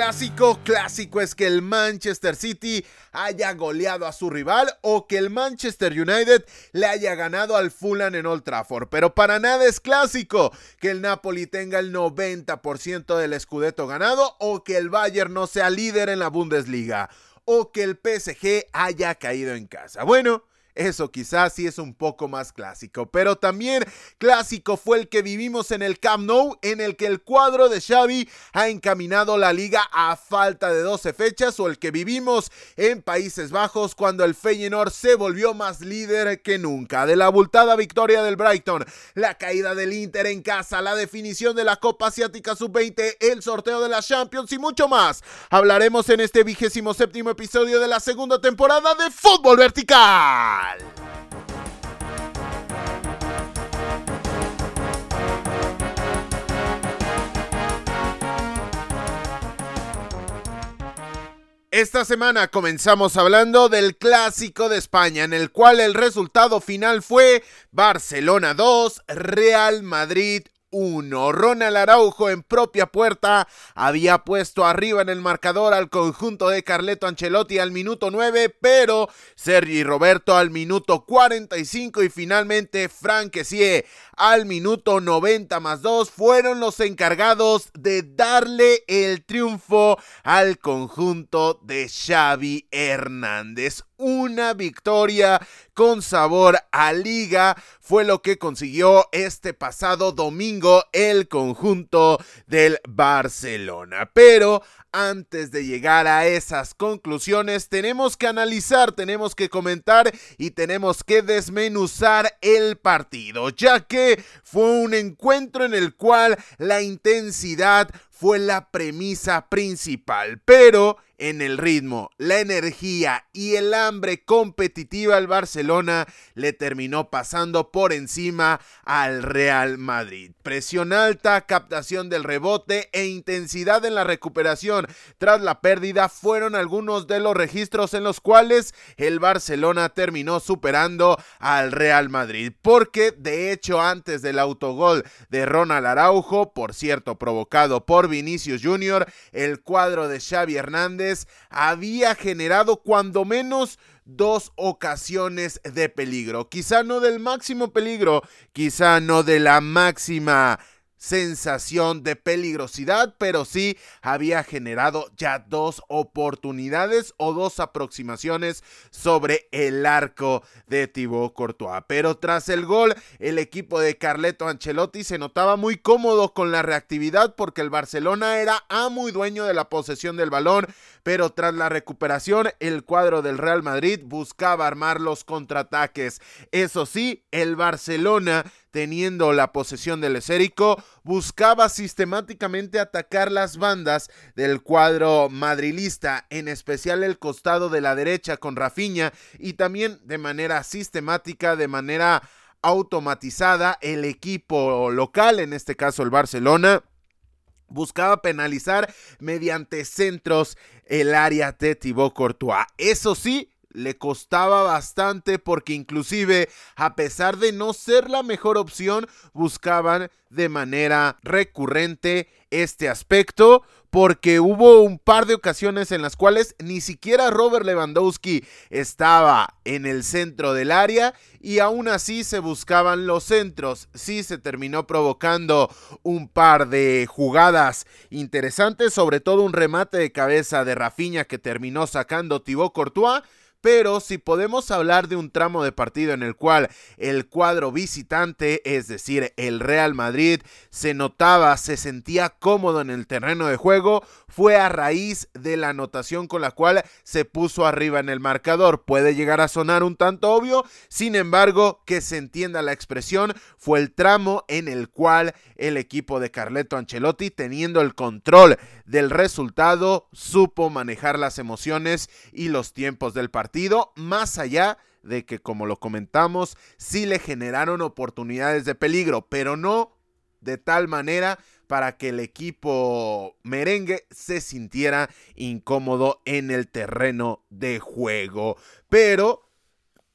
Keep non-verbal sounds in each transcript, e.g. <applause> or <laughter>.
Clásico, clásico es que el Manchester City haya goleado a su rival o que el Manchester United le haya ganado al Fulham en Old Trafford. Pero para nada es clásico que el Napoli tenga el 90% del escudeto ganado o que el Bayern no sea líder en la Bundesliga o que el PSG haya caído en casa. Bueno, eso quizás sí es un poco más clásico, pero también clásico fue el que vivimos en el Camp Nou, en el que el cuadro de Xavi ha encaminado la liga a falta de 12 fechas, o el que vivimos en Países Bajos cuando el Feyenoord se volvió más líder que nunca. De la abultada victoria del Brighton, la caída del Inter en casa, la definición de la Copa Asiática Sub-20, el sorteo de la Champions y mucho más. Hablaremos en este vigésimo séptimo episodio de la segunda temporada de Fútbol Vertical. Esta semana comenzamos hablando del clásico de España, en el cual el resultado final fue Barcelona 2, Real Madrid 1. Ronald Araujo en propia puerta había puesto arriba en el marcador al conjunto de Carleto Ancelotti al minuto 9, pero Sergi Roberto al minuto 45 y finalmente Frank al minuto 90 más 2 fueron los encargados de darle el triunfo al conjunto de Xavi Hernández una victoria con sabor a liga fue lo que consiguió este pasado domingo el conjunto del Barcelona. Pero antes de llegar a esas conclusiones tenemos que analizar, tenemos que comentar y tenemos que desmenuzar el partido, ya que fue un encuentro en el cual la intensidad fue la premisa principal, pero en el ritmo, la energía y el hambre competitiva al Barcelona le terminó pasando por encima al Real Madrid. Presión alta, captación del rebote e intensidad en la recuperación tras la pérdida fueron algunos de los registros en los cuales el Barcelona terminó superando al Real Madrid, porque de hecho antes del autogol de Ronald Araujo, por cierto provocado por Vinicius Jr., el cuadro de Xavi Hernández había generado cuando menos dos ocasiones de peligro. Quizá no del máximo peligro, quizá no de la máxima sensación de peligrosidad, pero sí había generado ya dos oportunidades o dos aproximaciones sobre el arco de Thibaut Courtois. Pero tras el gol, el equipo de Carleto Ancelotti se notaba muy cómodo con la reactividad porque el Barcelona era amo y dueño de la posesión del balón, pero tras la recuperación, el cuadro del Real Madrid buscaba armar los contraataques. Eso sí, el Barcelona teniendo la posesión del esérico, buscaba sistemáticamente atacar las bandas del cuadro madrilista, en especial el costado de la derecha con Rafinha y también de manera sistemática, de manera automatizada, el equipo local, en este caso el Barcelona, buscaba penalizar mediante centros el área de Thibaut Courtois. Eso sí, le costaba bastante porque inclusive a pesar de no ser la mejor opción buscaban de manera recurrente este aspecto porque hubo un par de ocasiones en las cuales ni siquiera Robert Lewandowski estaba en el centro del área y aún así se buscaban los centros. Sí se terminó provocando un par de jugadas interesantes, sobre todo un remate de cabeza de Rafinha que terminó sacando Thibaut Courtois pero si podemos hablar de un tramo de partido en el cual el cuadro visitante, es decir, el Real Madrid, se notaba, se sentía cómodo en el terreno de juego, fue a raíz de la anotación con la cual se puso arriba en el marcador. Puede llegar a sonar un tanto obvio, sin embargo, que se entienda la expresión, fue el tramo en el cual el equipo de Carleto Ancelotti, teniendo el control del resultado, supo manejar las emociones y los tiempos del partido más allá de que, como lo comentamos, sí le generaron oportunidades de peligro, pero no de tal manera para que el equipo merengue se sintiera incómodo en el terreno de juego. Pero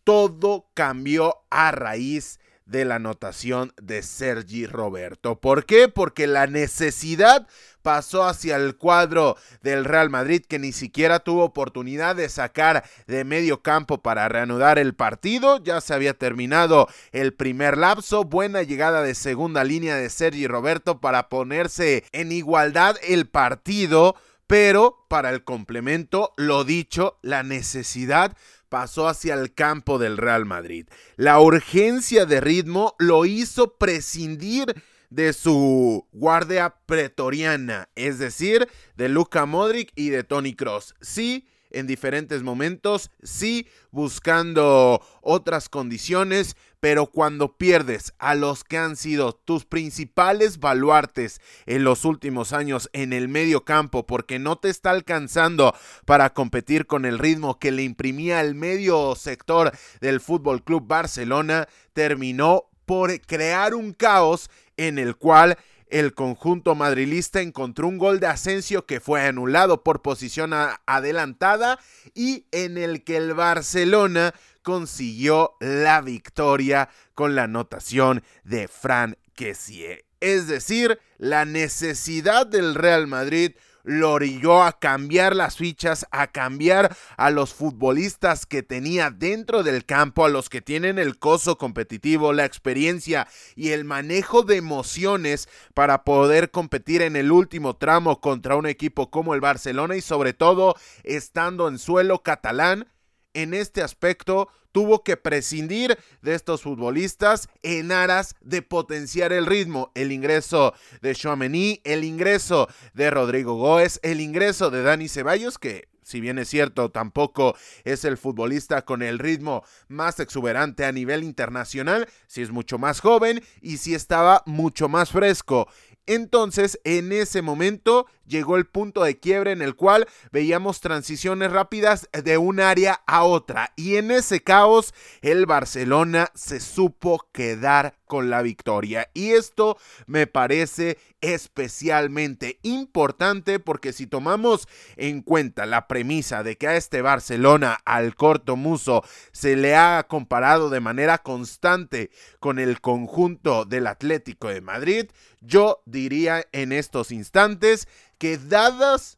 todo cambió a raíz de la anotación de Sergi Roberto. ¿Por qué? Porque la necesidad pasó hacia el cuadro del Real Madrid que ni siquiera tuvo oportunidad de sacar de medio campo para reanudar el partido. Ya se había terminado el primer lapso. Buena llegada de segunda línea de Sergi Roberto para ponerse en igualdad el partido. Pero para el complemento, lo dicho, la necesidad pasó hacia el campo del Real Madrid. La urgencia de ritmo lo hizo prescindir de su guardia pretoriana, es decir, de Luka Modric y de Tony Cross. Sí, en diferentes momentos, sí, buscando otras condiciones, pero cuando pierdes a los que han sido tus principales baluartes en los últimos años en el medio campo, porque no te está alcanzando para competir con el ritmo que le imprimía el medio sector del Fútbol Club Barcelona, terminó por crear un caos en el cual el conjunto madrilista encontró un gol de Asensio que fue anulado por posición adelantada y en el que el Barcelona consiguió la victoria con la anotación de Fran Kessie. Es decir, la necesidad del Real Madrid lo orilló a cambiar las fichas, a cambiar a los futbolistas que tenía dentro del campo, a los que tienen el coso competitivo, la experiencia y el manejo de emociones para poder competir en el último tramo contra un equipo como el Barcelona y sobre todo estando en suelo catalán. En este aspecto tuvo que prescindir de estos futbolistas en aras de potenciar el ritmo. El ingreso de Chouameni, el ingreso de Rodrigo Góez, el ingreso de Dani Ceballos, que si bien es cierto, tampoco es el futbolista con el ritmo más exuberante a nivel internacional, si es mucho más joven y si estaba mucho más fresco. Entonces, en ese momento llegó el punto de quiebre en el cual veíamos transiciones rápidas de un área a otra. Y en ese caos, el Barcelona se supo quedar con la victoria. Y esto me parece especialmente importante porque si tomamos en cuenta la premisa de que a este Barcelona, al corto muso, se le ha comparado de manera constante con el conjunto del Atlético de Madrid, yo diría en estos instantes que dadas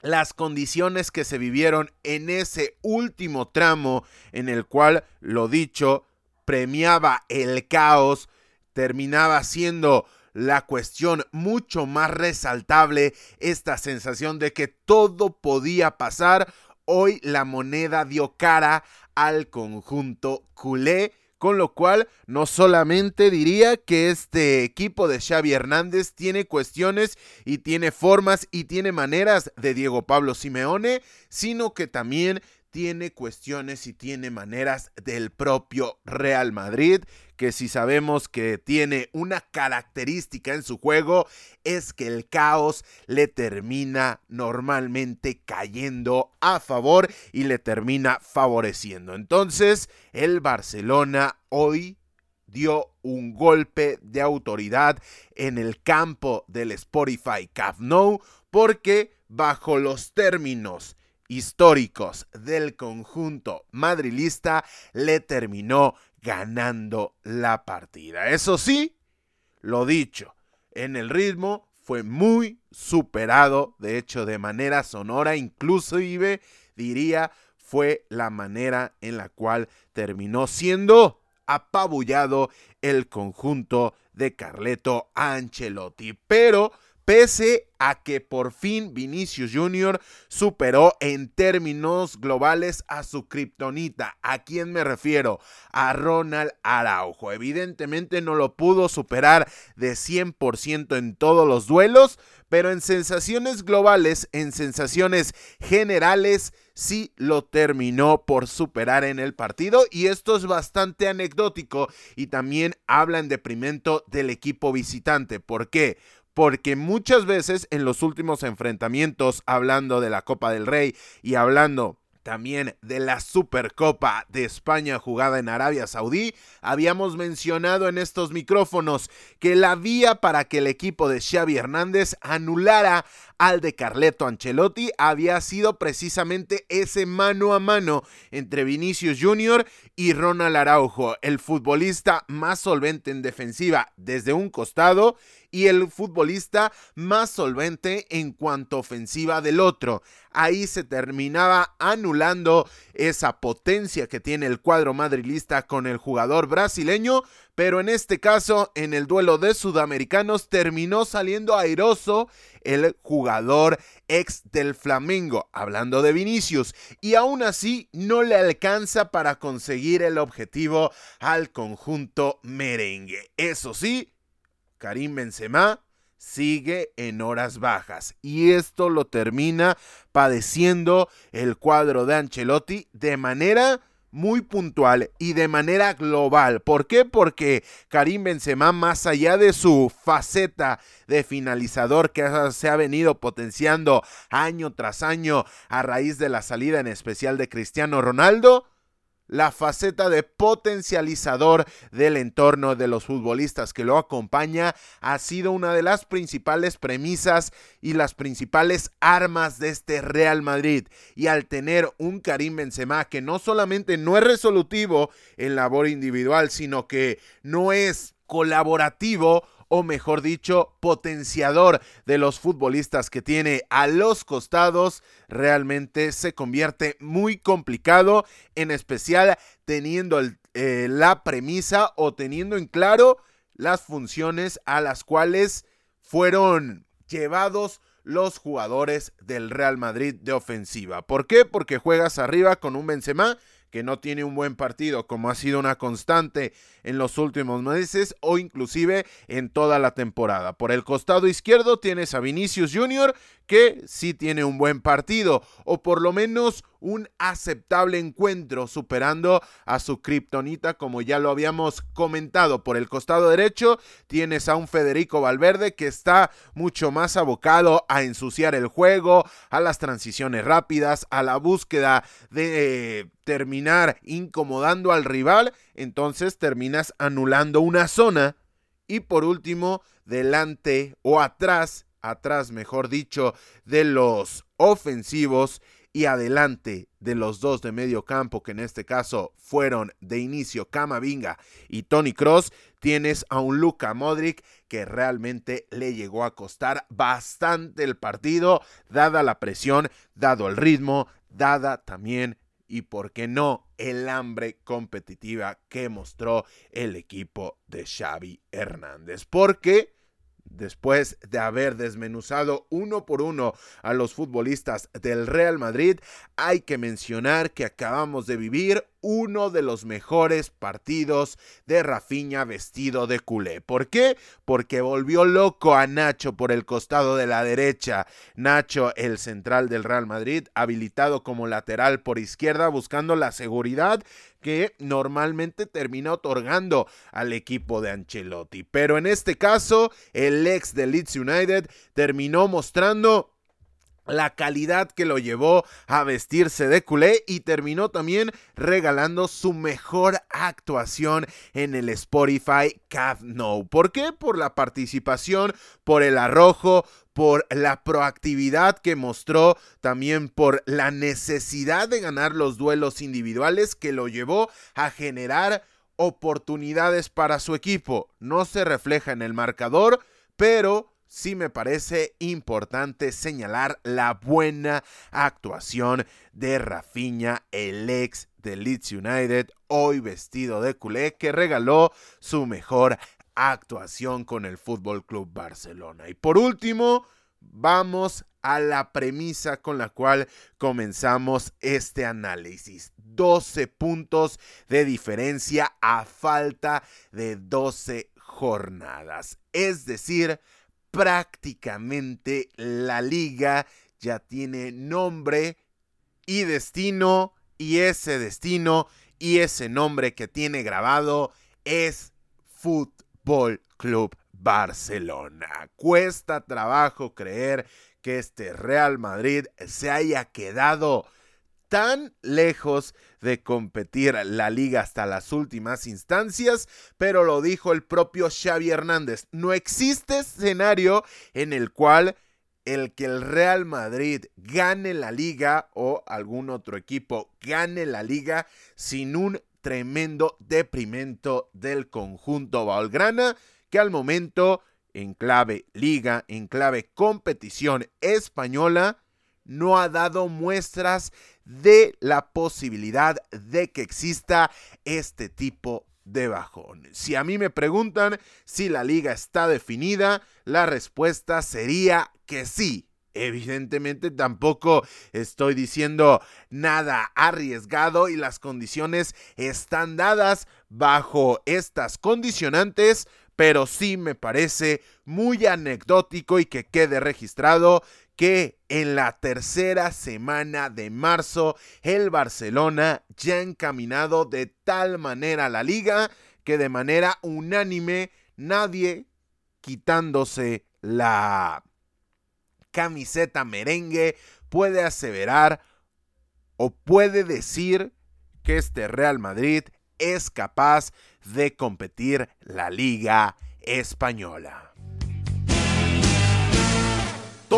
las condiciones que se vivieron en ese último tramo en el cual, lo dicho, premiaba el caos, terminaba siendo la cuestión mucho más resaltable, esta sensación de que todo podía pasar, hoy la moneda dio cara al conjunto culé con lo cual, no solamente diría que este equipo de Xavi Hernández tiene cuestiones y tiene formas y tiene maneras de Diego Pablo Simeone, sino que también tiene cuestiones y tiene maneras del propio Real Madrid, que si sabemos que tiene una característica en su juego, es que el caos le termina normalmente cayendo a favor y le termina favoreciendo. Entonces, el Barcelona hoy dio un golpe de autoridad en el campo del Spotify Camp Nou porque bajo los términos históricos del conjunto madrilista le terminó ganando la partida. Eso sí, lo dicho, en el ritmo fue muy superado, de hecho de manera sonora, inclusive diría fue la manera en la cual terminó siendo apabullado el conjunto de Carleto Ancelotti. Pero pese a que por fin Vinicius Jr. superó en términos globales a su kriptonita. ¿A quién me refiero? A Ronald Araujo. Evidentemente no lo pudo superar de 100% en todos los duelos, pero en sensaciones globales, en sensaciones generales, sí lo terminó por superar en el partido y esto es bastante anecdótico y también habla en deprimento del equipo visitante. ¿Por qué? Porque muchas veces en los últimos enfrentamientos, hablando de la Copa del Rey y hablando también de la Supercopa de España jugada en Arabia Saudí, habíamos mencionado en estos micrófonos que la vía para que el equipo de Xavi Hernández anulara al de Carleto Ancelotti había sido precisamente ese mano a mano entre Vinicius Jr. y Ronald Araujo, el futbolista más solvente en defensiva desde un costado y el futbolista más solvente en cuanto ofensiva del otro. Ahí se terminaba anulando esa potencia que tiene el cuadro madrilista con el jugador brasileño, pero en este caso, en el duelo de sudamericanos, terminó saliendo airoso el jugador ex del Flamengo, hablando de Vinicius, y aún así no le alcanza para conseguir el objetivo al conjunto merengue. Eso sí, Karim Benzema sigue en horas bajas y esto lo termina padeciendo el cuadro de Ancelotti de manera muy puntual y de manera global. ¿Por qué? Porque Karim Benzema, más allá de su faceta de finalizador que se ha venido potenciando año tras año a raíz de la salida en especial de Cristiano Ronaldo, la faceta de potencializador del entorno de los futbolistas que lo acompaña ha sido una de las principales premisas y las principales armas de este Real Madrid. Y al tener un Karim Benzema que no solamente no es resolutivo en labor individual, sino que no es colaborativo o mejor dicho, potenciador de los futbolistas que tiene a los costados, realmente se convierte muy complicado, en especial teniendo eh, la premisa o teniendo en claro las funciones a las cuales fueron llevados los jugadores del Real Madrid de ofensiva. ¿Por qué? Porque juegas arriba con un Benzema que no tiene un buen partido, como ha sido una constante en los últimos meses o inclusive en toda la temporada. Por el costado izquierdo tienes a Vinicius Jr., que sí tiene un buen partido, o por lo menos un aceptable encuentro, superando a su kriptonita, como ya lo habíamos comentado. Por el costado derecho tienes a un Federico Valverde que está mucho más abocado a ensuciar el juego, a las transiciones rápidas, a la búsqueda de eh, terminar incomodando al rival. Entonces terminas anulando una zona. Y por último, delante o atrás atrás, mejor dicho, de los ofensivos y adelante de los dos de medio campo, que en este caso fueron de inicio Camavinga y Tony Cross, tienes a un Luka Modric que realmente le llegó a costar bastante el partido, dada la presión, dado el ritmo, dada también y por qué no el hambre competitiva que mostró el equipo de Xavi Hernández. Porque después de haber desmenuzado uno por uno a los futbolistas del Real Madrid, hay que mencionar que acabamos de vivir uno de los mejores partidos de Rafinha vestido de culé. ¿Por qué? Porque volvió loco a Nacho por el costado de la derecha. Nacho, el central del Real Madrid, habilitado como lateral por izquierda, buscando la seguridad que normalmente termina otorgando al equipo de Ancelotti. Pero en este caso, el ex de Leeds United terminó mostrando la calidad que lo llevó a vestirse de culé y terminó también regalando su mejor actuación en el Spotify Camp Nou. ¿Por qué? Por la participación, por el arrojo, por la proactividad que mostró, también por la necesidad de ganar los duelos individuales que lo llevó a generar oportunidades para su equipo. No se refleja en el marcador, pero sí me parece importante señalar la buena actuación de Rafinha, el ex de Leeds United, hoy vestido de culé, que regaló su mejor actuación con el Fútbol Club Barcelona. Y por último, vamos a la premisa con la cual comenzamos este análisis. 12 puntos de diferencia a falta de 12 jornadas. Es decir, prácticamente la liga ya tiene nombre y destino y ese destino y ese nombre que tiene grabado es Fútbol Club Barcelona. Cuesta trabajo creer que este Real Madrid se haya quedado tan lejos de competir la liga hasta las últimas instancias, pero lo dijo el propio Xavi Hernández, no existe escenario en el cual el que el Real Madrid gane la liga o algún otro equipo gane la liga sin un tremendo deprimento del conjunto Valgrana que al momento en clave liga, en clave competición española, no ha dado muestras de la posibilidad de que exista este tipo de bajón. Si a mí me preguntan si la liga está definida, la respuesta sería que sí. Evidentemente tampoco estoy diciendo nada arriesgado y las condiciones están dadas bajo estas condicionantes, pero sí me parece muy anecdótico y que quede registrado que en la tercera semana de marzo el Barcelona ya ha encaminado de tal manera la liga que de manera unánime nadie quitándose la camiseta merengue puede aseverar o puede decir que este Real Madrid es capaz de competir la liga española.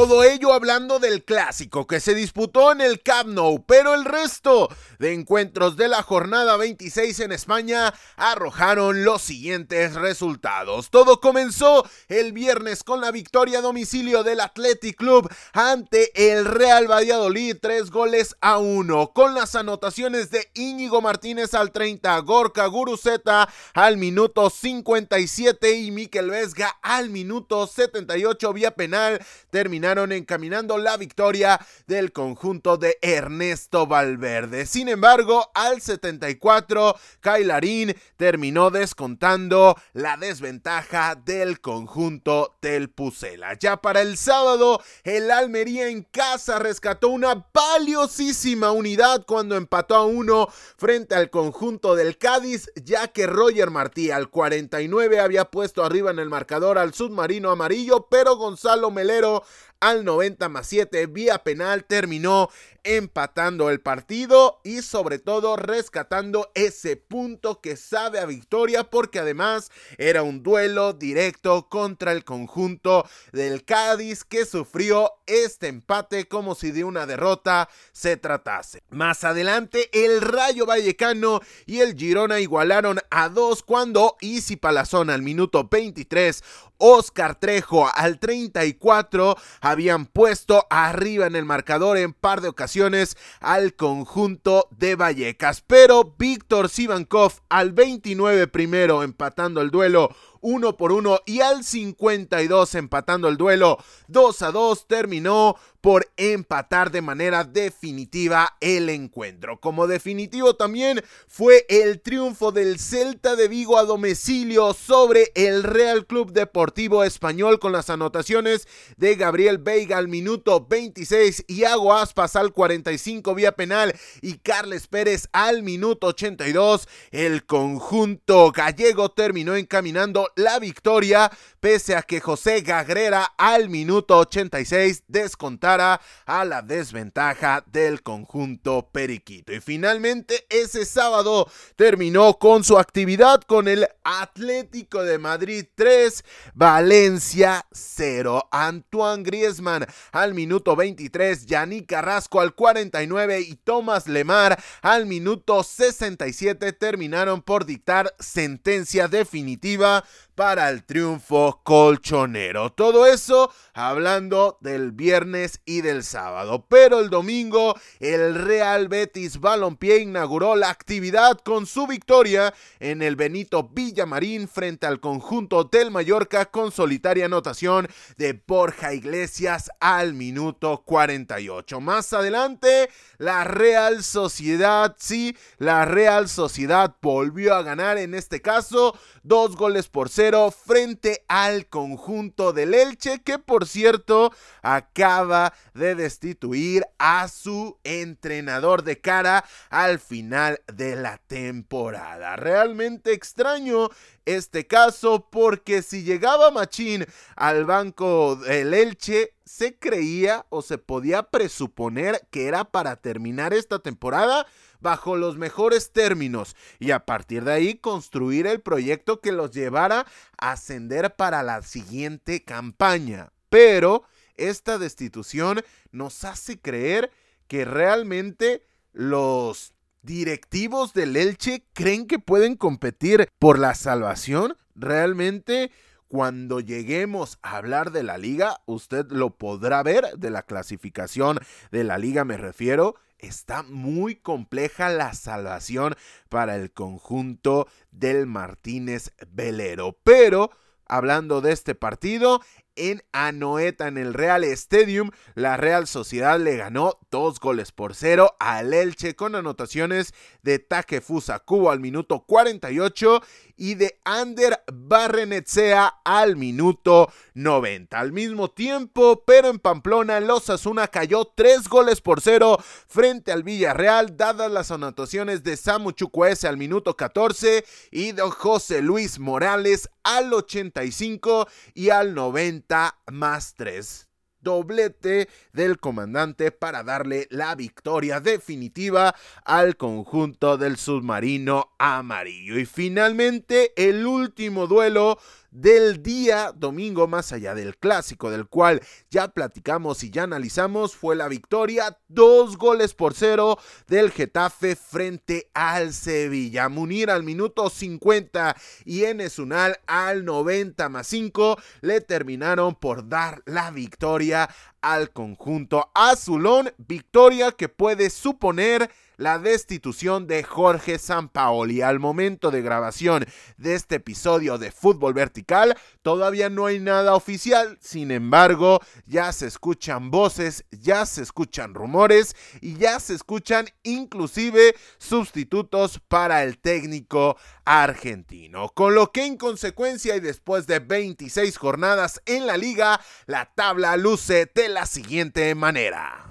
Todo ello hablando del clásico que se disputó en el Camp Nou, pero el resto de encuentros de la jornada 26 en España arrojaron los siguientes resultados. Todo comenzó el viernes con la victoria a domicilio del Athletic Club ante el Real Valladolid, tres goles a uno, con las anotaciones de Íñigo Martínez al 30, Gorka Guruzeta al minuto 57 y Miquel Vesga al minuto 78 vía penal. Terminó terminaron encaminando la victoria del conjunto de Ernesto Valverde. Sin embargo, al 74, Kailarín terminó descontando la desventaja del conjunto del Pucela. Ya para el sábado, el Almería en casa rescató una valiosísima unidad cuando empató a uno frente al conjunto del Cádiz, ya que Roger Martí al 49 había puesto arriba en el marcador al submarino amarillo, pero Gonzalo Melero al 90 más 7 vía penal terminó empatando el partido y sobre todo rescatando ese punto que sabe a victoria porque además era un duelo directo contra el conjunto del Cádiz que sufrió este empate como si de una derrota se tratase. Más adelante el Rayo Vallecano y el Girona igualaron a dos cuando Easy Palazón al minuto 23 Oscar Trejo al 34 habían puesto arriba en el marcador en par de ocasiones al conjunto de Vallecas. Pero Víctor Sivankov al 29 primero empatando el duelo uno por uno y al 52 empatando el duelo 2 a 2 terminó por empatar de manera definitiva el encuentro. Como definitivo también fue el triunfo del Celta de Vigo a domicilio sobre el Real Club Deportivo Español con las anotaciones de Gabriel Veiga al minuto 26, Iago Aspas al 45 vía penal y Carles Pérez al minuto 82. El conjunto gallego terminó encaminando la victoria pese a que José Gagrera al minuto 86 descontara a la desventaja del conjunto periquito. Y finalmente ese sábado terminó con su actividad con el Atlético de Madrid 3, Valencia 0. Antoine Griezmann al minuto 23, Yannick Carrasco al 49 y Tomás Lemar al minuto 67 terminaron por dictar sentencia definitiva para el triunfo colchonero. Todo eso hablando del viernes y del sábado. Pero el domingo el Real Betis Balompié inauguró la actividad con su victoria en el Benito Villamarín frente al conjunto del Mallorca con solitaria anotación de Borja Iglesias al minuto 48. Más adelante la Real Sociedad, sí, la Real Sociedad volvió a ganar en este caso dos goles por cero 0 frente al conjunto del Elche, que por cierto acaba de destituir a su entrenador de cara al final de la temporada. Realmente extraño este caso porque si llegaba Machín al banco del Elche, se creía o se podía presuponer que era para terminar esta temporada bajo los mejores términos y a partir de ahí construir el proyecto que los llevara a ascender para la siguiente campaña. Pero esta destitución nos hace creer que realmente los directivos del Elche creen que pueden competir por la salvación. Realmente cuando lleguemos a hablar de la liga, usted lo podrá ver, de la clasificación de la liga me refiero, está muy compleja la salvación para el conjunto del Martínez Velero. Pero, hablando de este partido, en Anoeta en el Real Stadium. La Real Sociedad le ganó dos goles por cero al Elche con anotaciones de Takefusa Cubo al minuto 48 y de Ander Barrenetsea al minuto 90. Al mismo tiempo, pero en Pamplona, los Asuna cayó tres goles por cero frente al Villarreal, dadas las anotaciones de Samu Chukwueze al minuto 14 y de José Luis Morales al 85 y al 90 más 3 doblete del comandante para darle la victoria definitiva al conjunto del submarino amarillo. Y finalmente el último duelo del día domingo, más allá del clásico del cual ya platicamos y ya analizamos, fue la victoria, dos goles por cero del Getafe frente al Sevilla. Munir al minuto 50 y Enesunal al 90 más 5 le terminaron por dar la victoria al conjunto azulón, victoria que puede suponer la destitución de Jorge Sampaoli. Al momento de grabación de este episodio de Fútbol Vertical, todavía no hay nada oficial, sin embargo, ya se escuchan voces, ya se escuchan rumores y ya se escuchan inclusive sustitutos para el técnico argentino. Con lo que en consecuencia y después de 26 jornadas en la liga, la tabla luce de la siguiente manera.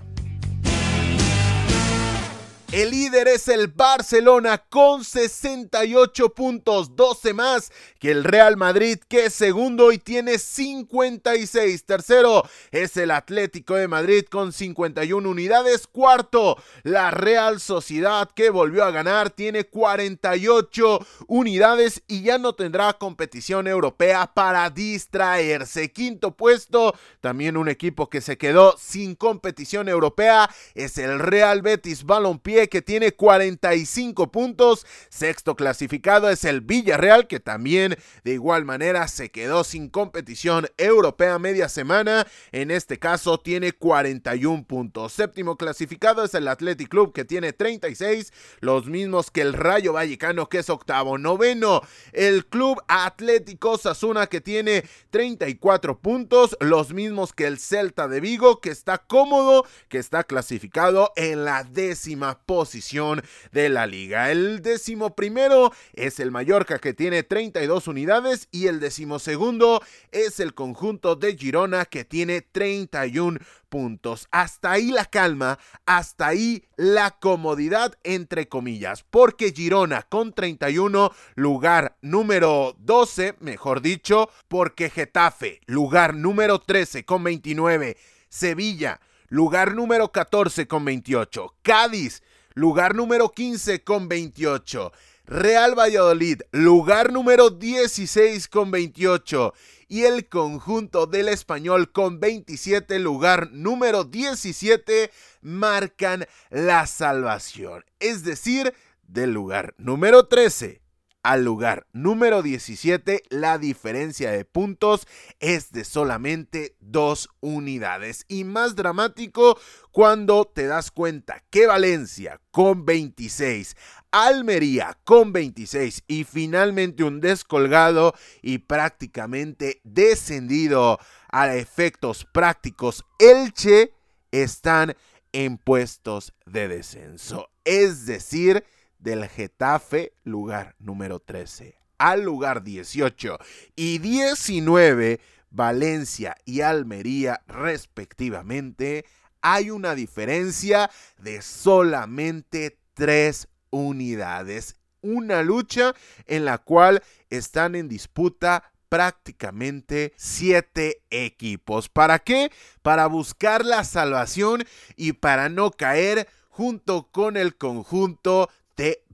El líder es el Barcelona con 68 puntos, 12 más que el Real Madrid que es segundo y tiene 56. Tercero es el Atlético de Madrid con 51 unidades. Cuarto, la Real Sociedad que volvió a ganar tiene 48 unidades y ya no tendrá competición europea para distraerse. Quinto puesto, también un equipo que se quedó sin competición europea es el Real Betis Balompié que tiene 45 puntos. Sexto clasificado es el Villarreal que también de igual manera se quedó sin competición europea media semana. En este caso tiene 41 puntos. Séptimo clasificado es el Athletic Club que tiene 36, los mismos que el Rayo Vallecano que es octavo. Noveno el Club Atlético Sasuna que tiene 34 puntos, los mismos que el Celta de Vigo que está cómodo, que está clasificado en la décima posición de la liga. El décimo primero es el Mallorca que tiene 32 unidades y el décimo segundo es el conjunto de Girona que tiene 31 puntos. Hasta ahí la calma, hasta ahí la comodidad, entre comillas, porque Girona con 31, lugar número 12, mejor dicho, porque Getafe, lugar número 13 con 29, Sevilla, lugar número 14 con 28, Cádiz, lugar número 15 con 28. Real Valladolid, lugar número 16 con 28. Y el conjunto del español con 27, lugar número 17, marcan la salvación. Es decir, del lugar número 13 al lugar número 17, la diferencia de puntos es de solamente dos unidades. Y más dramático cuando te das cuenta que Valencia con 26, Almería con 26 y finalmente un descolgado y prácticamente descendido a efectos prácticos Elche están en puestos de descenso. Es decir, del Getafe, lugar número 13, al lugar 18 y 19 Valencia y Almería respectivamente, hay una diferencia de solamente 3 unidades. Una lucha en la cual están en disputa prácticamente siete equipos. ¿Para qué? Para buscar la salvación y para no caer junto con el conjunto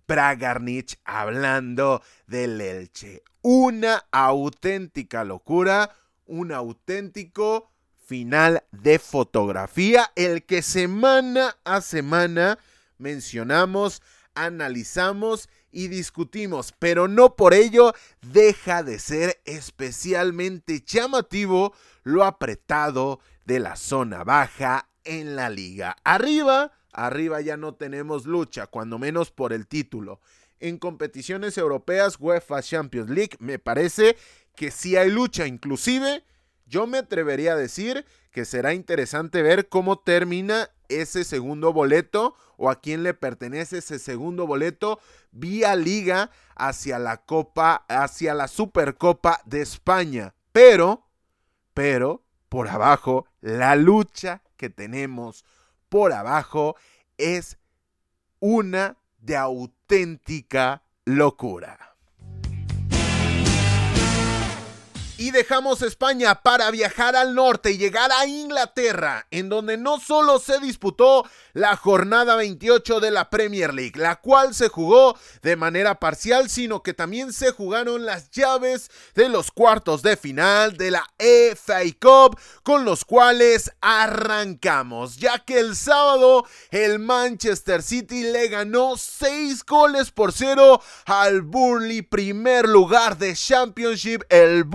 de Bragarnich hablando del Elche. Una auténtica locura, un auténtico final de fotografía, el que semana a semana mencionamos, analizamos y discutimos, pero no por ello deja de ser especialmente llamativo lo apretado de la zona baja en la liga. Arriba, arriba ya no tenemos lucha, cuando menos por el título. En competiciones europeas, UEFA Champions League, me parece que sí hay lucha, inclusive yo me atrevería a decir que será interesante ver cómo termina ese segundo boleto o a quién le pertenece ese segundo boleto vía liga hacia la Copa, hacia la Supercopa de España. Pero, pero, por abajo, la lucha que tenemos por abajo es una de auténtica locura. Y dejamos España para viajar al norte y llegar a Inglaterra, en donde no solo se disputó la jornada 28 de la Premier League, la cual se jugó de manera parcial, sino que también se jugaron las llaves de los cuartos de final de la FA Cup, con los cuales arrancamos, ya que el sábado el Manchester City le ganó 6 goles por 0 al Burley, primer lugar de Championship, el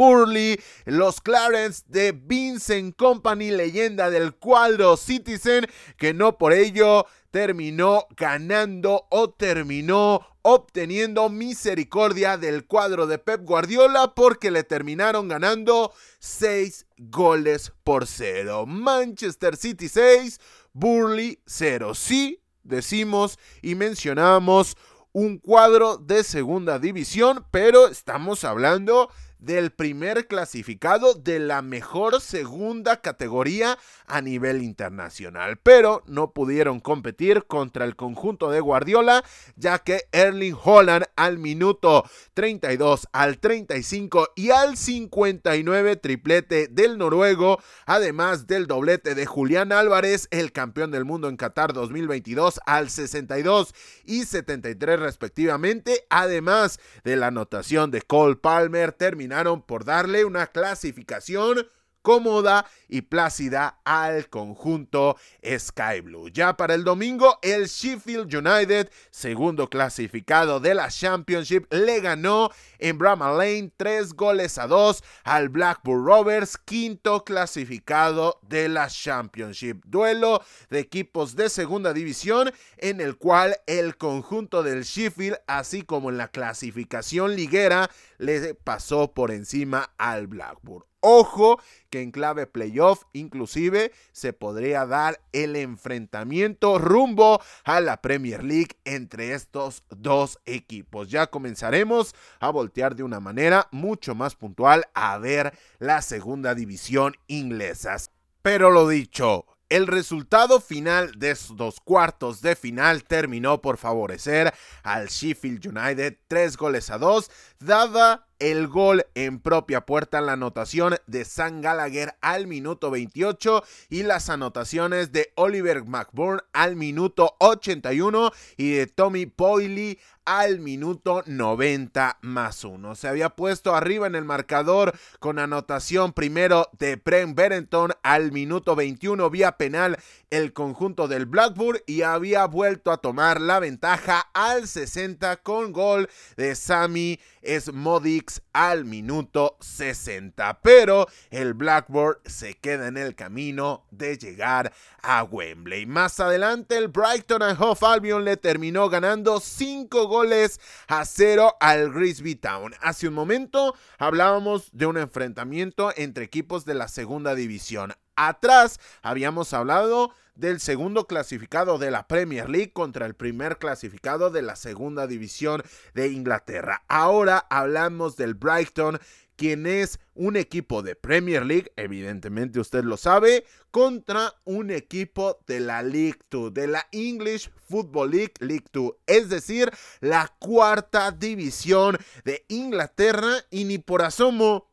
Los Clarence de Vincent Company, leyenda del cuadro Citizen, que no por ello terminó ganando o terminó obteniendo misericordia del cuadro de Pep Guardiola porque le terminaron ganando 6 goles por 0. Manchester City 6, Burley 0. Sí, decimos y mencionamos un cuadro de segunda división, pero estamos hablando del primer clasificado de la mejor segunda categoría a nivel internacional, pero no pudieron competir contra el conjunto de Guardiola, ya que Erling Holland al minuto 32, al 35 y al 59 triplete del noruego, además del doblete de Julián Álvarez, el campeón del mundo en Qatar 2022, al 62 y 73 respectivamente, además de la anotación de Cole Palmer, terminó por darle una clasificación cómoda y plácida al conjunto Sky Blue. Ya para el domingo, el Sheffield United, segundo clasificado de la Championship, le ganó en Bramall Lane tres goles a dos al Blackburn Rovers, quinto clasificado de la Championship. Duelo de equipos de segunda división en el cual el conjunto del Sheffield, así como en la clasificación liguera, le pasó por encima al Blackburn. Ojo que en clave playoff inclusive se podría dar el enfrentamiento rumbo a la Premier League entre estos dos equipos. Ya comenzaremos a voltear de una manera mucho más puntual a ver la segunda división inglesa. Pero lo dicho, el resultado final de estos cuartos de final terminó por favorecer al Sheffield United 3 goles a 2, dada el gol en propia puerta la anotación de San Gallagher al minuto 28 y las anotaciones de Oliver McBurn al minuto 81 y de Tommy Poiley al minuto 90 más 1. Se había puesto arriba en el marcador con anotación primero de Brent Berenton al minuto 21 vía penal el conjunto del Blackburn y había vuelto a tomar la ventaja al 60 con gol de Sammy Smodix al minuto 60. Pero el Blackburn se queda en el camino de llegar a Wembley. Más adelante el Brighton and Hove Albion le terminó ganando 5 goles a 0 al Grisby Town. Hace un momento hablábamos de un enfrentamiento entre equipos de la segunda división. Atrás habíamos hablado del segundo clasificado de la Premier League contra el primer clasificado de la segunda división de Inglaterra. Ahora hablamos del Brighton quien es un equipo de Premier League, evidentemente usted lo sabe, contra un equipo de la League 2, de la English Football League League 2, es decir, la cuarta división de Inglaterra y ni por asomo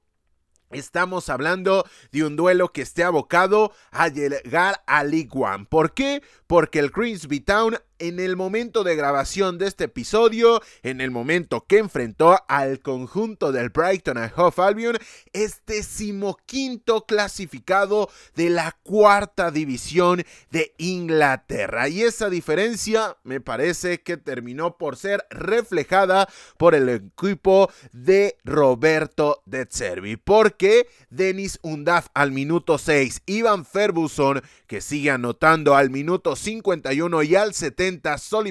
Estamos hablando de un duelo que esté abocado a llegar a League One. ¿Por qué? Porque el Grimsby Town en el momento de grabación de este episodio, en el momento que enfrentó al conjunto del Brighton and Hove Albion, es decimoquinto clasificado de la cuarta división de Inglaterra. Y esa diferencia me parece que terminó por ser reflejada por el equipo de Roberto De Zerbi. Porque Denis Undaf al minuto 6, Ivan Ferguson que sigue anotando al minuto 51 y al 70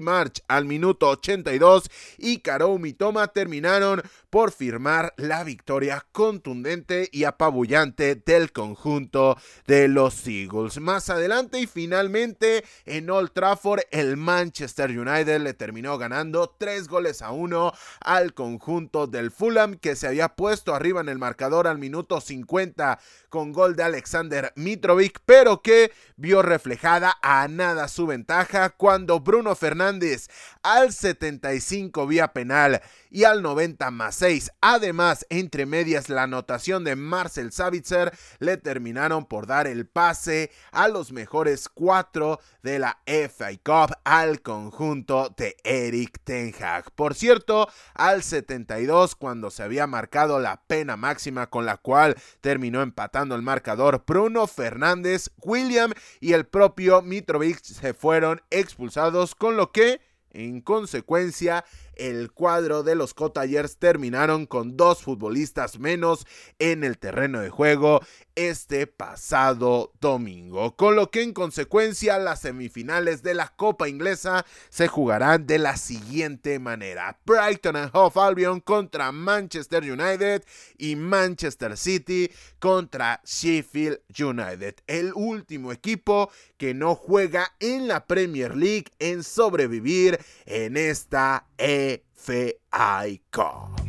March al minuto 82 y Karou Mitoma terminaron por firmar la victoria contundente y apabullante del conjunto de los Eagles. Más adelante y finalmente en Old Trafford el Manchester United le terminó ganando 3 goles a 1 al conjunto del Fulham que se había puesto arriba en el marcador al minuto 50 con gol de Alexander Mitrovic, pero que vio reflejada a nada su ventaja cuando Bruno Fernández al 75 vía penal y al 90 más 6. Además, entre medias, la anotación de Marcel Savitzer le terminaron por dar el pase a los mejores cuatro de la FA Cup al conjunto de Eric Ten Hag. Por cierto, al 72, cuando se había marcado la pena máxima con la cual terminó empatando el marcador, Bruno Fernández, William y el propio Mitrovic se fueron expulsados, con lo que en consecuencia, el cuadro de los Cotayers terminaron con dos futbolistas menos en el terreno de juego este pasado domingo, con lo que en consecuencia las semifinales de la Copa Inglesa se jugarán de la siguiente manera: Brighton and Hove Albion contra Manchester United y Manchester City contra Sheffield United, el último equipo que no juega en la Premier League en sobrevivir en esta Cup.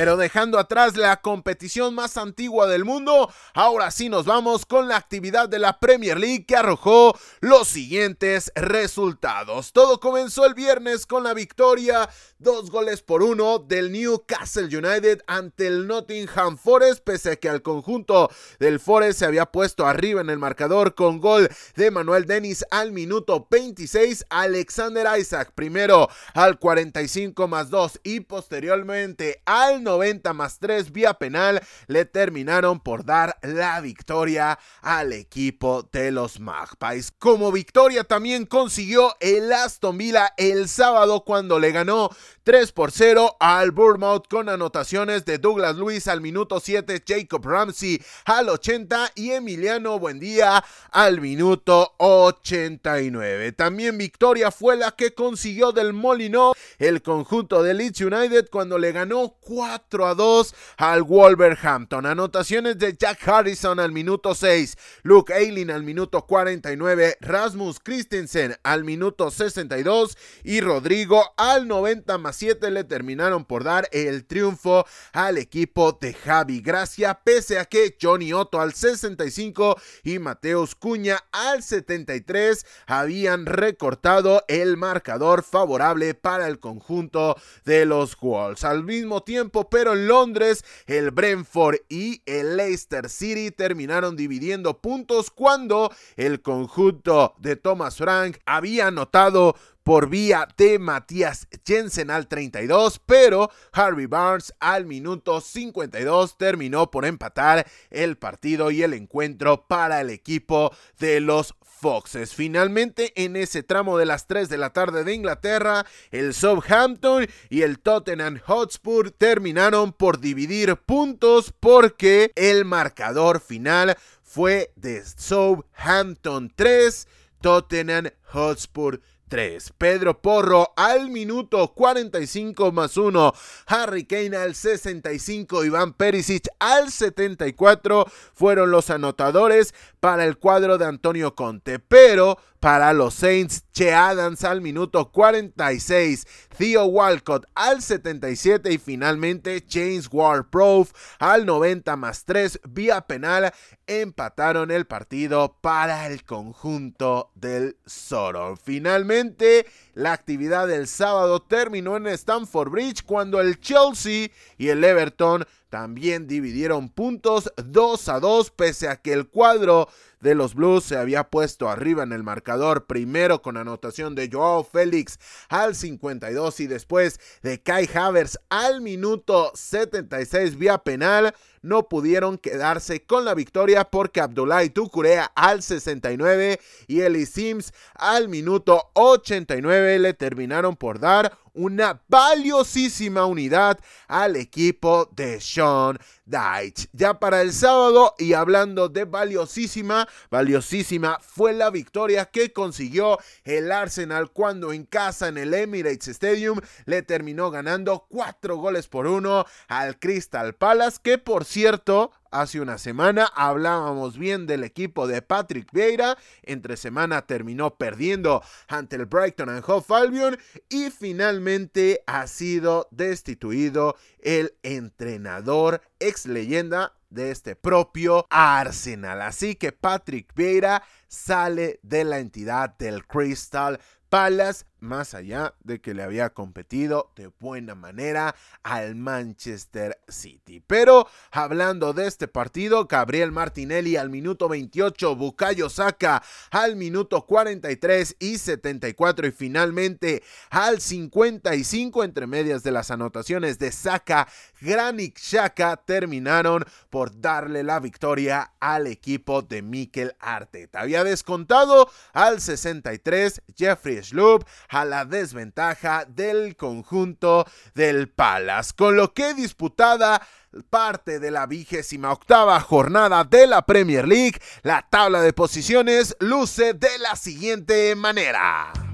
Pero dejando atrás la competición más antigua del mundo, ahora sí nos vamos con la actividad de la Premier League que arrojó los siguientes resultados. Todo comenzó el viernes con la victoria, dos goles por uno del Newcastle United ante el Nottingham Forest, pese a que al conjunto del Forest se había puesto arriba en el marcador con gol de Manuel Dennis al minuto 26, Alexander Isaac primero al 45 más 2 y posteriormente al 90 más 3 vía penal le terminaron por dar la victoria al equipo de los Magpies. Como victoria también consiguió el Aston Villa el sábado cuando le ganó 3 por 0 al Bournemouth con anotaciones de Douglas Luis al minuto 7, Jacob Ramsey al 80 y Emiliano Buendía al minuto 89. También victoria fue la que consiguió del Molino el conjunto de Leeds United cuando le ganó 4 4 a 2 al Wolverhampton. Anotaciones de Jack Harrison al minuto 6, Luke Ayling al minuto 49, Rasmus Christensen al minuto 62 y Rodrigo al 90 más 7 le terminaron por dar el triunfo al equipo de Javi Gracia, pese a que Johnny Otto al 65 y Mateus Cuña al 73 habían recortado el marcador favorable para el conjunto de los Wolves. Al mismo tiempo, pero en Londres el Brentford y el Leicester City terminaron dividiendo puntos cuando el conjunto de Thomas Frank había anotado por vía de Matías Jensen al 32, pero Harvey Barnes al minuto 52 terminó por empatar el partido y el encuentro para el equipo de los Foxes. Finalmente, en ese tramo de las 3 de la tarde de Inglaterra, el Southampton y el Tottenham Hotspur terminaron por dividir puntos porque el marcador final fue de Southampton 3, Tottenham Hotspur 3. Pedro Porro al minuto 45 más 1. Harry Kane al 65. Iván Perisic al 74 fueron los anotadores para el cuadro de Antonio Conte. Pero para los Saints, Che Adams al minuto 46, Theo Walcott al 77 y finalmente James Ward-Proof al 90 más 3 vía penal empataron el partido para el conjunto del Zoro. Finalmente, la actividad del sábado terminó en Stamford Bridge cuando el Chelsea y el Everton también dividieron puntos 2 a 2 pese a que el cuadro de los Blues se había puesto arriba en el marcador, primero con anotación de Joao Félix al 52 y después de Kai Havers al minuto 76 vía penal no pudieron quedarse con la victoria porque Abdullahi Tucurea al 69 y Eli Sims al minuto 89 le terminaron por dar una valiosísima unidad al equipo de Sean Ya para el sábado y hablando de valiosísima, valiosísima fue la victoria que consiguió el Arsenal cuando en casa en el Emirates Stadium le terminó ganando cuatro goles por uno al Crystal Palace que por cierto Hace una semana hablábamos bien del equipo de Patrick Vieira. Entre semana terminó perdiendo ante el Brighton and Hove Albion. Y finalmente ha sido destituido el entrenador ex leyenda de este propio Arsenal. Así que Patrick Vieira sale de la entidad del Crystal Palace más allá de que le había competido de buena manera al Manchester City. Pero hablando de este partido, Gabriel Martinelli al minuto 28, Bukayo Saka al minuto 43 y 74 y finalmente al 55 entre medias de las anotaciones de Saka, Granit Xhaka terminaron por darle la victoria al equipo de Mikel Arteta. Había descontado al 63 Jeffrey Schlupp a la desventaja del conjunto del Palace, con lo que disputada parte de la vigésima octava jornada de la Premier League, la tabla de posiciones luce de la siguiente manera.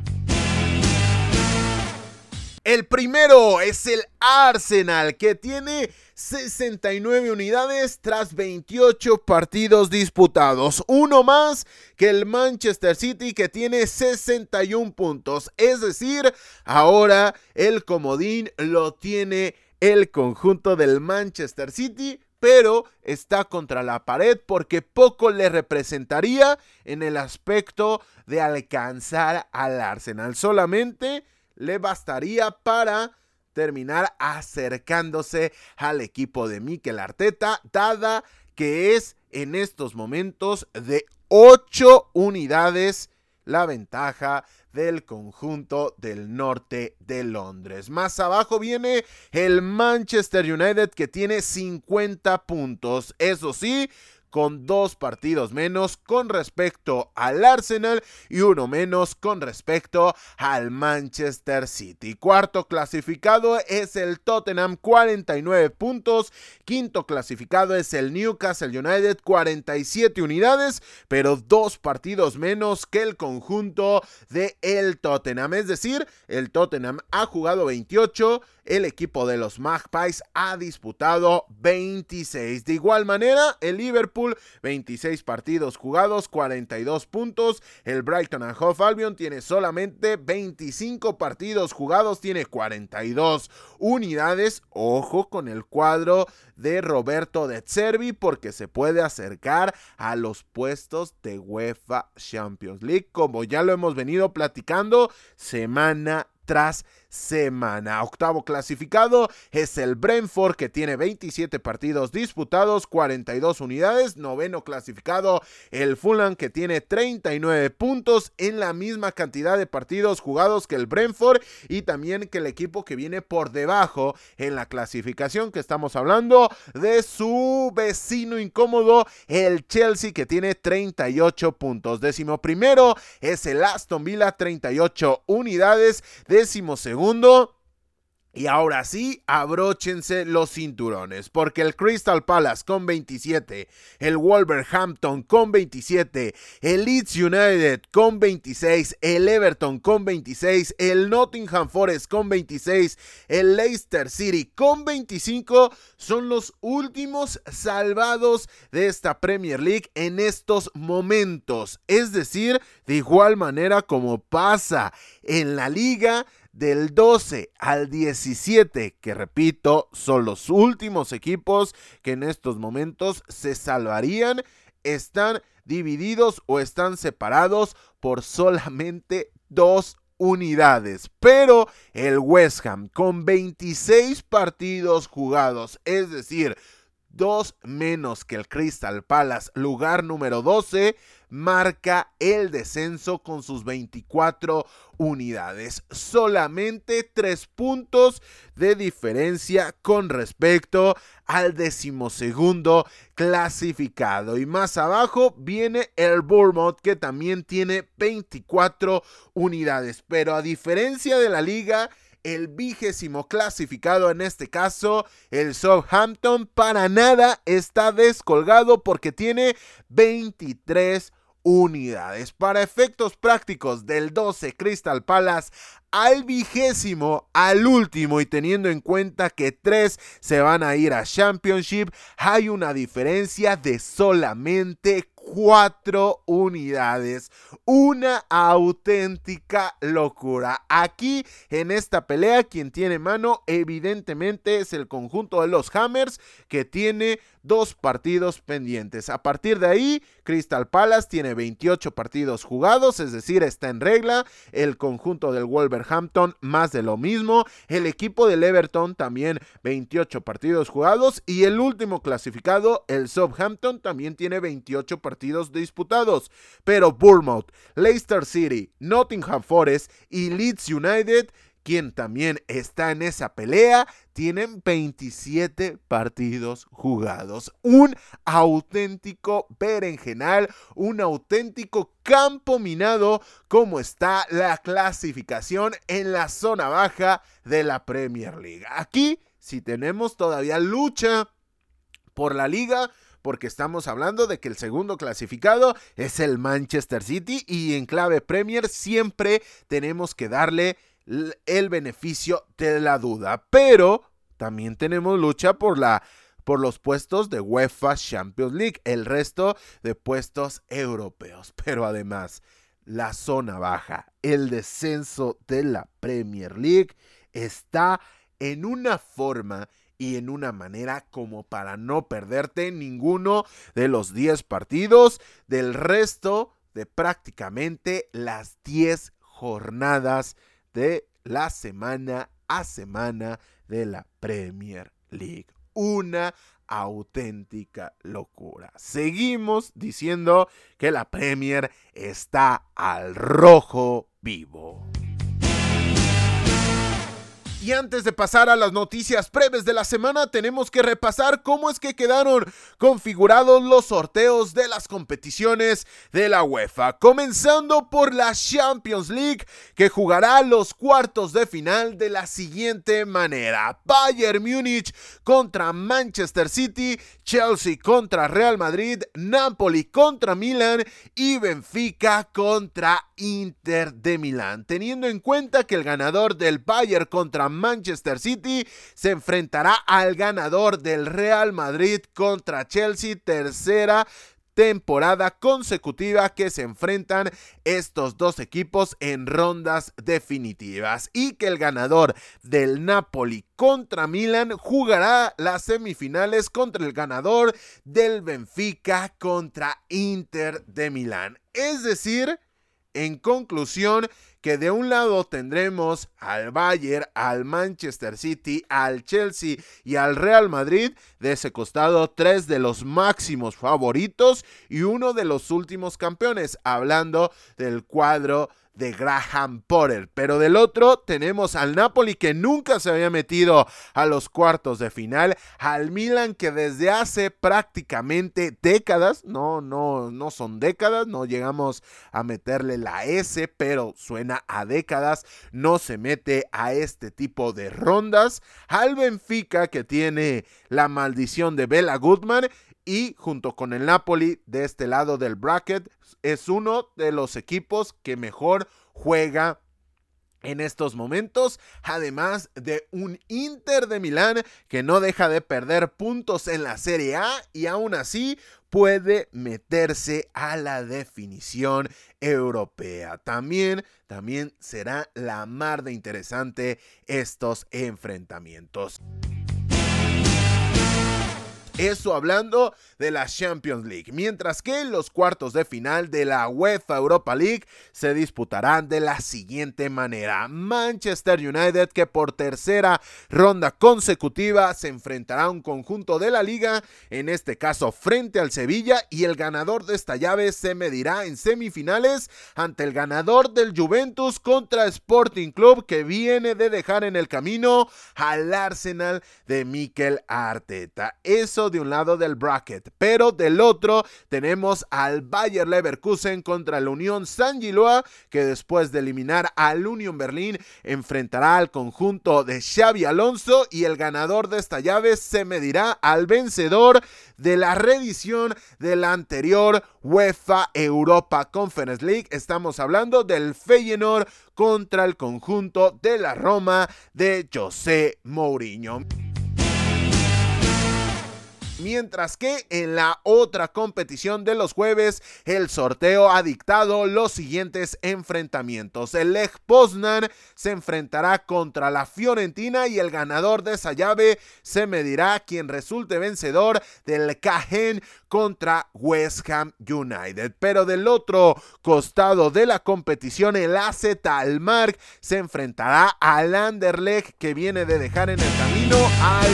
El primero es el Arsenal, que tiene 69 unidades tras 28 partidos disputados. Uno más que el Manchester City, que tiene 61 puntos. Es decir, ahora el comodín lo tiene el conjunto del Manchester City pero está contra la pared porque poco le representaría en el aspecto de alcanzar al Arsenal. Solamente le bastaría para terminar acercándose al equipo de Mikel Arteta, dada que es en estos momentos de 8 unidades la ventaja del conjunto del norte de Londres. Más abajo viene el Manchester United que tiene 50 puntos. Eso sí, con dos partidos menos con respecto al Arsenal y uno menos con respecto al Manchester City. Cuarto clasificado es el Tottenham 49 puntos, quinto clasificado es el Newcastle United 47 unidades, pero dos partidos menos que el conjunto de el Tottenham, es decir, el Tottenham ha jugado 28 el equipo de los Magpies ha disputado 26. De igual manera, el Liverpool, 26 partidos jugados, 42 puntos. El Brighton and Hove Albion tiene solamente 25 partidos jugados, tiene 42 unidades. Ojo con el cuadro de Roberto de Cervi porque se puede acercar a los puestos de UEFA Champions League, como ya lo hemos venido platicando semana tras semana. Octavo clasificado es el Brentford que tiene 27 partidos disputados, 42 unidades. Noveno clasificado el Fulham que tiene 39 puntos en la misma cantidad de partidos jugados que el Brentford y también que el equipo que viene por debajo en la clasificación que estamos hablando de su vecino incómodo el Chelsea que tiene 38 puntos. Décimo primero es el Aston Villa 38 unidades. Décimo segundo Y ahora sí, abróchense los cinturones, porque el Crystal Palace con 27, el Wolverhampton con 27, el Leeds United con 26, el Everton con 26, el Nottingham Forest con 26, el Leicester City con 25 son los últimos salvados de esta Premier League en estos momentos. Es decir, de igual manera como pasa en la liga, del 12 al 17, que repito, son los últimos equipos que en estos momentos se salvarían, están divididos o están separados por solamente dos unidades. Pero el West Ham con 26 partidos jugados, es decir, dos menos que el Crystal Palace, lugar número 12, marca el descenso con sus 24 unidades. Solamente tres puntos de diferencia con respecto al decimosegundo clasificado. Y más abajo viene el Bournemouth que también tiene 24 unidades. Pero a diferencia de la liga, el vigésimo clasificado en este caso, el Southampton, para nada está descolgado porque tiene 23 unidades. Para efectos prácticos del 12 Crystal Palace al vigésimo, al último y teniendo en cuenta que tres se van a ir a Championship, hay una diferencia de solamente cuatro unidades. Una auténtica locura. Aquí en esta pelea quien tiene mano evidentemente es el conjunto de los Hammers que tiene dos partidos pendientes. A partir de ahí, Crystal Palace tiene 28 partidos jugados, es decir, está en regla. El conjunto del Wolverhampton más de lo mismo. El equipo del Everton también 28 partidos jugados. Y el último clasificado, el Southampton, también tiene 28 partidos disputados. Pero Bournemouth, Leicester City, Nottingham Forest y Leeds United quien también está en esa pelea, tienen 27 partidos jugados. Un auténtico berenjenal, un auténtico campo minado como está la clasificación en la zona baja de la Premier League. Aquí, si tenemos todavía lucha por la liga, porque estamos hablando de que el segundo clasificado es el Manchester City y en clave Premier siempre tenemos que darle el beneficio de la duda. Pero también tenemos lucha por la por los puestos de UEFA Champions League, el resto de puestos europeos. <laughs> Pero además, la zona baja, el descenso de la Premier League está en una forma y en una manera como para no perderte ninguno de los 10 partidos del resto de prácticamente las 10 jornadas de la semana a semana de la Premier League. Una auténtica locura. Seguimos diciendo que la Premier está al rojo vivo. Y antes de pasar a las noticias breves de la semana, tenemos que repasar cómo es que quedaron configurados los sorteos de las competiciones de la UEFA. Comenzando por la Champions League, que jugará los cuartos de final de la siguiente manera. Bayern Múnich contra Manchester City, Chelsea contra Real Madrid, Napoli contra Milan y Benfica contra Inter de Milán. Teniendo en cuenta que el ganador del Bayern contra Manchester City se enfrentará al ganador del Real Madrid contra Chelsea, tercera temporada consecutiva que se enfrentan estos dos equipos en rondas definitivas y que el ganador del Napoli contra Milan jugará las semifinales contra el ganador del Benfica contra Inter de Milán. Es decir, en conclusión, que de un lado tendremos al Bayern, al Manchester City, al Chelsea y al Real Madrid, de ese costado tres de los máximos favoritos y uno de los últimos campeones, hablando del cuadro de Graham Potter. Pero del otro tenemos al Napoli que nunca se había metido a los cuartos de final, al Milan que desde hace prácticamente décadas, no, no, no son décadas, no llegamos a meterle la S, pero suena a décadas, no se mete a este tipo de rondas. Al Benfica que tiene la maldición de Bela Goodman y junto con el Napoli de este lado del bracket es uno de los equipos que mejor juega en estos momentos, además de un Inter de Milán que no deja de perder puntos en la Serie A y aún así puede meterse a la definición europea. También, también será la mar de interesante estos enfrentamientos. Eso hablando de la Champions League. Mientras que los cuartos de final de la UEFA Europa League se disputarán de la siguiente manera. Manchester United que por tercera ronda consecutiva se enfrentará a un conjunto de la liga, en este caso frente al Sevilla y el ganador de esta llave se medirá en semifinales ante el ganador del Juventus contra Sporting Club que viene de dejar en el camino al Arsenal de Mikel Arteta. Eso de un lado del bracket, pero del otro tenemos al Bayer Leverkusen contra la Unión San Giloa, que después de eliminar al Union Berlín enfrentará al conjunto de Xavi Alonso y el ganador de esta llave se medirá al vencedor de la reedición de la anterior UEFA Europa Conference League. Estamos hablando del Feyenoord contra el conjunto de la Roma de José Mourinho mientras que en la otra competición de los jueves el sorteo ha dictado los siguientes enfrentamientos. El Lech Poznan se enfrentará contra la Fiorentina y el ganador de esa llave se medirá quien resulte vencedor del Cajen contra West Ham United. Pero del otro costado de la competición el AZ Almark se enfrentará al Anderlecht que viene de dejar en el camino al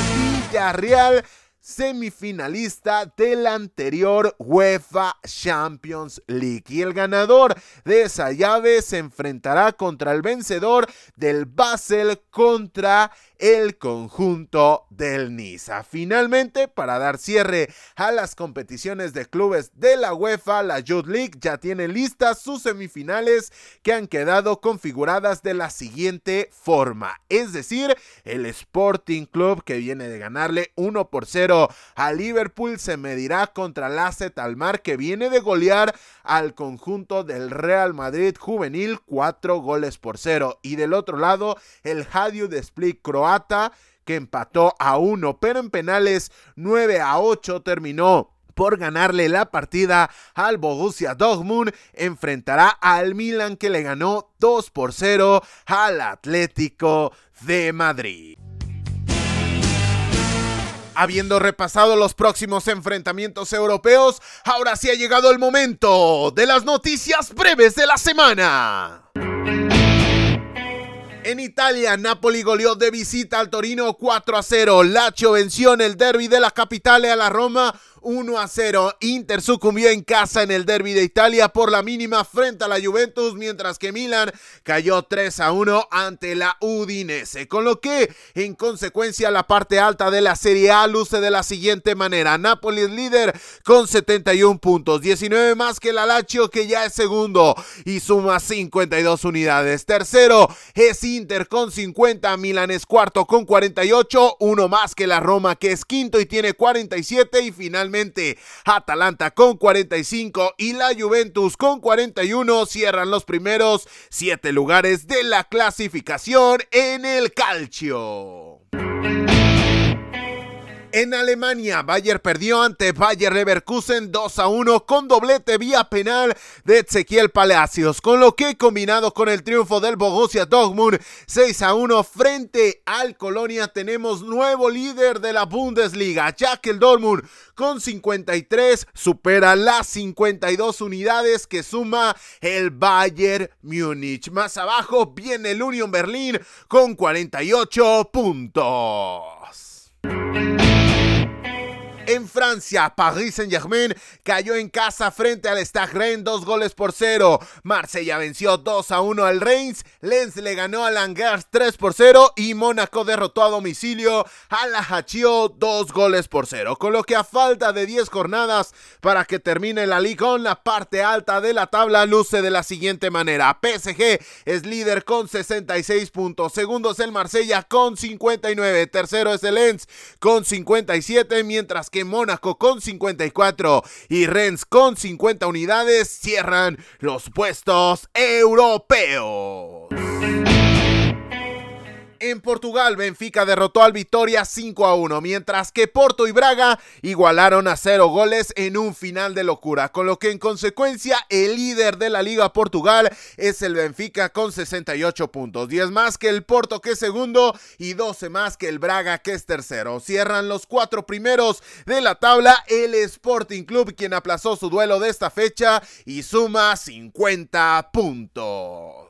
Villarreal semifinalista de la anterior UEFA Champions League. Y el ganador de esa llave se enfrentará contra el vencedor del Basel contra el conjunto del Niza. Finalmente, para dar cierre a las competiciones de clubes de la UEFA, la Youth League ya tiene listas sus semifinales que han quedado configuradas de la siguiente forma. Es decir, el Sporting Club que viene de ganarle 1 por 0 a Liverpool se medirá contra AZ Almar que viene de golear al conjunto del Real Madrid juvenil 4 goles por 0. Y del otro lado, el de Split croata que empató a uno, pero en penales 9 a 8 terminó por ganarle la partida al Borussia Dortmund, enfrentará al Milan que le ganó 2 por 0 al Atlético de Madrid. Habiendo repasado los próximos enfrentamientos europeos, ahora sí ha llegado el momento de las noticias breves de la semana. En Italia, Napoli goleó de visita al Torino 4 a 0. Lazio venció en el derby de la capitale a la Roma 1 a 0. Inter sucumbió en casa en el derby de Italia por la mínima frente a la Juventus, mientras que Milan cayó 3 a 1 ante la Udinese. Con lo que, en consecuencia, la parte alta de la Serie A luce de la siguiente manera: Napoli es líder con 71 puntos, 19 más que la Lazio, que ya es segundo y suma 52 unidades. Tercero es Inter con 50, Milan es cuarto con 48, uno más que la Roma, que es quinto y tiene 47, y finalmente Atalanta con 45 y la Juventus con 41 cierran los primeros 7 lugares de la clasificación en el calcio. En Alemania, Bayer perdió ante Bayer Leverkusen 2 a 1 con doblete vía penal de Ezequiel Palacios, con lo que combinado con el triunfo del Borussia Dortmund 6 a 1 frente al Colonia tenemos nuevo líder de la Bundesliga, ya que el Dortmund con 53 supera las 52 unidades que suma el Bayern Múnich. Más abajo viene el Union Berlin con 48 puntos. En Francia, Paris Saint-Germain cayó en casa frente al Stade Rennes dos goles por cero. Marsella venció 2 a 1 al Reims. Lens le ganó al Angers 3 por 0 y Mónaco derrotó a domicilio a la Hachio 2 goles por 0. Con lo que a falta de 10 jornadas para que termine la Liga la parte alta de la tabla luce de la siguiente manera. PSG es líder con 66 puntos. Segundo es el Marsella con 59. Tercero es el Lens con 57. Mientras que Mónaco con 54 y Rennes con 50 unidades cierran los puestos europeos. En Portugal, Benfica derrotó al Vitoria 5 a 1, mientras que Porto y Braga igualaron a 0 goles en un final de locura, con lo que en consecuencia el líder de la Liga Portugal es el Benfica con 68 puntos, 10 más que el Porto que es segundo y 12 más que el Braga que es tercero. Cierran los cuatro primeros de la tabla el Sporting Club, quien aplazó su duelo de esta fecha y suma 50 puntos.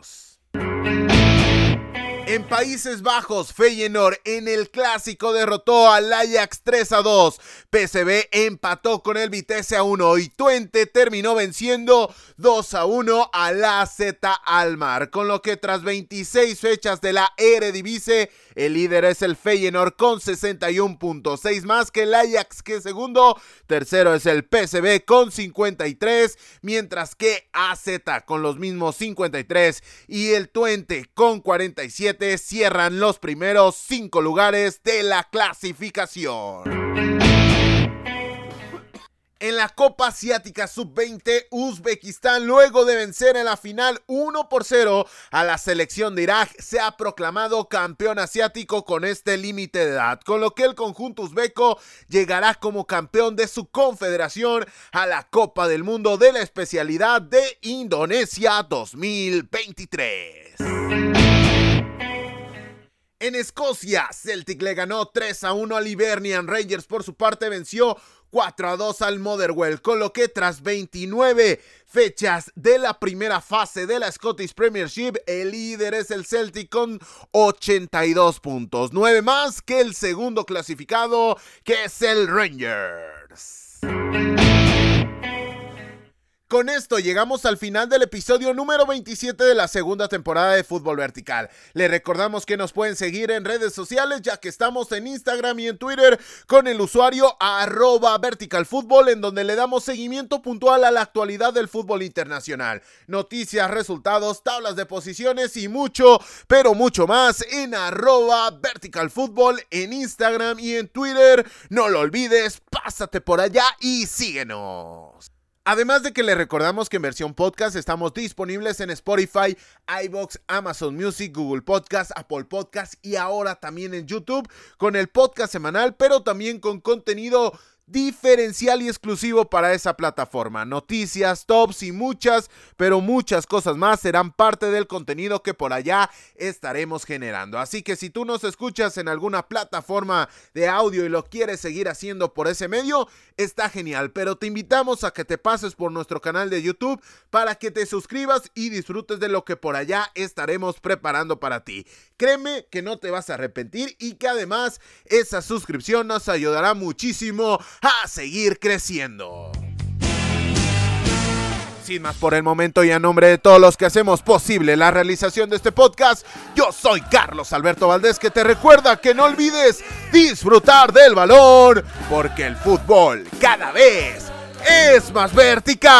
En Países Bajos, Feyenoord en el clásico derrotó al Ajax 3 a 2. PSV empató con el Vitesse a 1 y Twente terminó venciendo 2 a 1 a la Z Almar. Con lo que tras 26 fechas de la Eredivisie, el líder es el Feyenoord con 61 puntos, 6 más que el Ajax que segundo. Tercero es el PSV con 53, mientras que AZ con los mismos 53 y el Twente con 47 cierran los primeros cinco lugares de la clasificación. En la Copa Asiática Sub-20, Uzbekistán, luego de vencer en la final 1 por 0 a la selección de Irak, se ha proclamado campeón asiático con este límite de edad, con lo que el conjunto uzbeco llegará como campeón de su confederación a la Copa del Mundo de la especialidad de Indonesia 2023. En Escocia, Celtic le ganó 3 a 1 al Hibernian Rangers. Por su parte, venció 4 a 2 al Motherwell, con lo que tras 29 fechas de la primera fase de la Scottish Premiership, el líder es el Celtic con 82 puntos, 9 más que el segundo clasificado, que es el Rangers. Con esto llegamos al final del episodio número 27 de la segunda temporada de Fútbol Vertical. Le recordamos que nos pueden seguir en redes sociales ya que estamos en Instagram y en Twitter con el usuario verticalfútbol en donde le damos seguimiento puntual a la actualidad del fútbol internacional. Noticias, resultados, tablas de posiciones y mucho, pero mucho más en arroba verticalfútbol en Instagram y en Twitter. No lo olvides, pásate por allá y síguenos. Además de que le recordamos que en versión podcast estamos disponibles en Spotify, iBox, Amazon Music, Google Podcast, Apple Podcast y ahora también en YouTube con el podcast semanal, pero también con contenido diferencial y exclusivo para esa plataforma. Noticias, tops y muchas, pero muchas cosas más serán parte del contenido que por allá estaremos generando. Así que si tú nos escuchas en alguna plataforma de audio y lo quieres seguir haciendo por ese medio, está genial. Pero te invitamos a que te pases por nuestro canal de YouTube para que te suscribas y disfrutes de lo que por allá estaremos preparando para ti. Créeme que no te vas a arrepentir y que además esa suscripción nos ayudará muchísimo a seguir creciendo. Sin más por el momento y a nombre de todos los que hacemos posible la realización de este podcast, yo soy Carlos Alberto Valdés que te recuerda que no olvides disfrutar del balón porque el fútbol cada vez es más vertical.